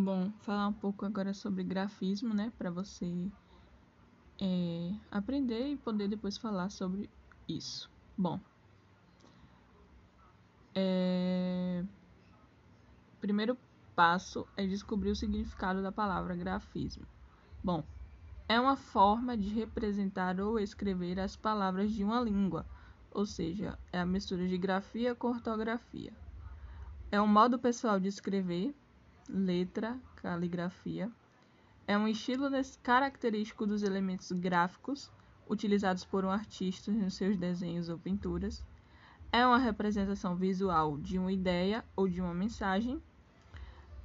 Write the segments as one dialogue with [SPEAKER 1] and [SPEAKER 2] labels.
[SPEAKER 1] Bom, falar um pouco agora sobre grafismo, né, para você é, aprender e poder depois falar sobre isso. Bom, é, primeiro passo é descobrir o significado da palavra grafismo. Bom, é uma forma de representar ou escrever as palavras de uma língua, ou seja, é a mistura de grafia com ortografia. É um modo pessoal de escrever, letra, caligrafia. É um estilo característico dos elementos gráficos utilizados por um artista nos seus desenhos ou pinturas. É uma representação visual de uma ideia ou de uma mensagem.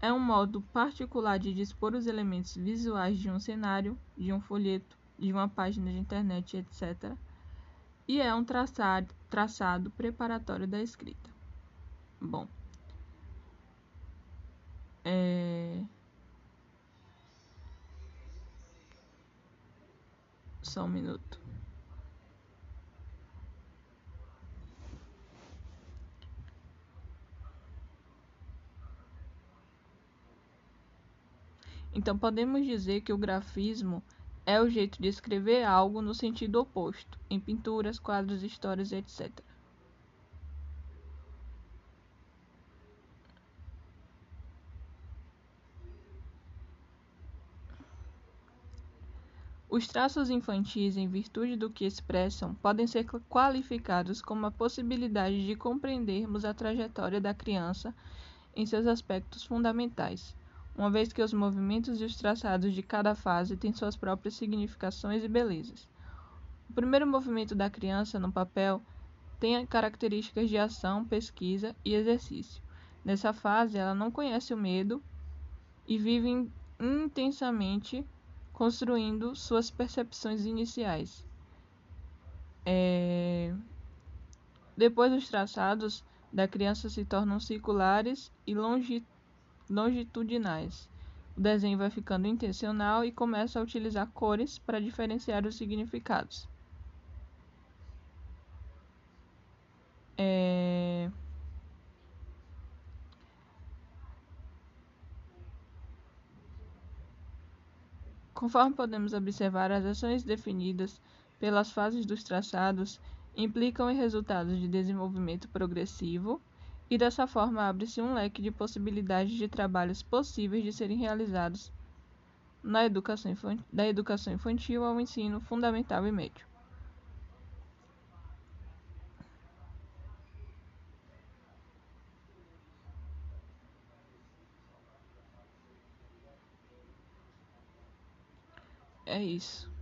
[SPEAKER 1] É um modo particular de dispor os elementos visuais de um cenário, de um folheto, de uma página de internet, etc. E é um traçado, traçado preparatório da escrita. Bom, Só um minuto. Então, podemos dizer que o grafismo é o jeito de escrever algo no sentido oposto, em pinturas, quadros, histórias, etc. Os traços infantis, em virtude do que expressam, podem ser qualificados como a possibilidade de compreendermos a trajetória da criança em seus aspectos fundamentais, uma vez que os movimentos e os traçados de cada fase têm suas próprias significações e belezas. O primeiro movimento da criança no papel tem características de ação, pesquisa e exercício. Nessa fase, ela não conhece o medo e vive intensamente construindo suas percepções iniciais. É... Depois, os traçados da criança se tornam circulares e longitudinais. O desenho vai ficando intencional e começa a utilizar cores para diferenciar os significados. É... Conforme podemos observar, as ações definidas pelas fases dos traçados implicam em resultados de desenvolvimento progressivo, e dessa forma abre-se um leque de possibilidades de trabalhos possíveis de serem realizados na educação da educação infantil ao ensino fundamental e médio. É isso.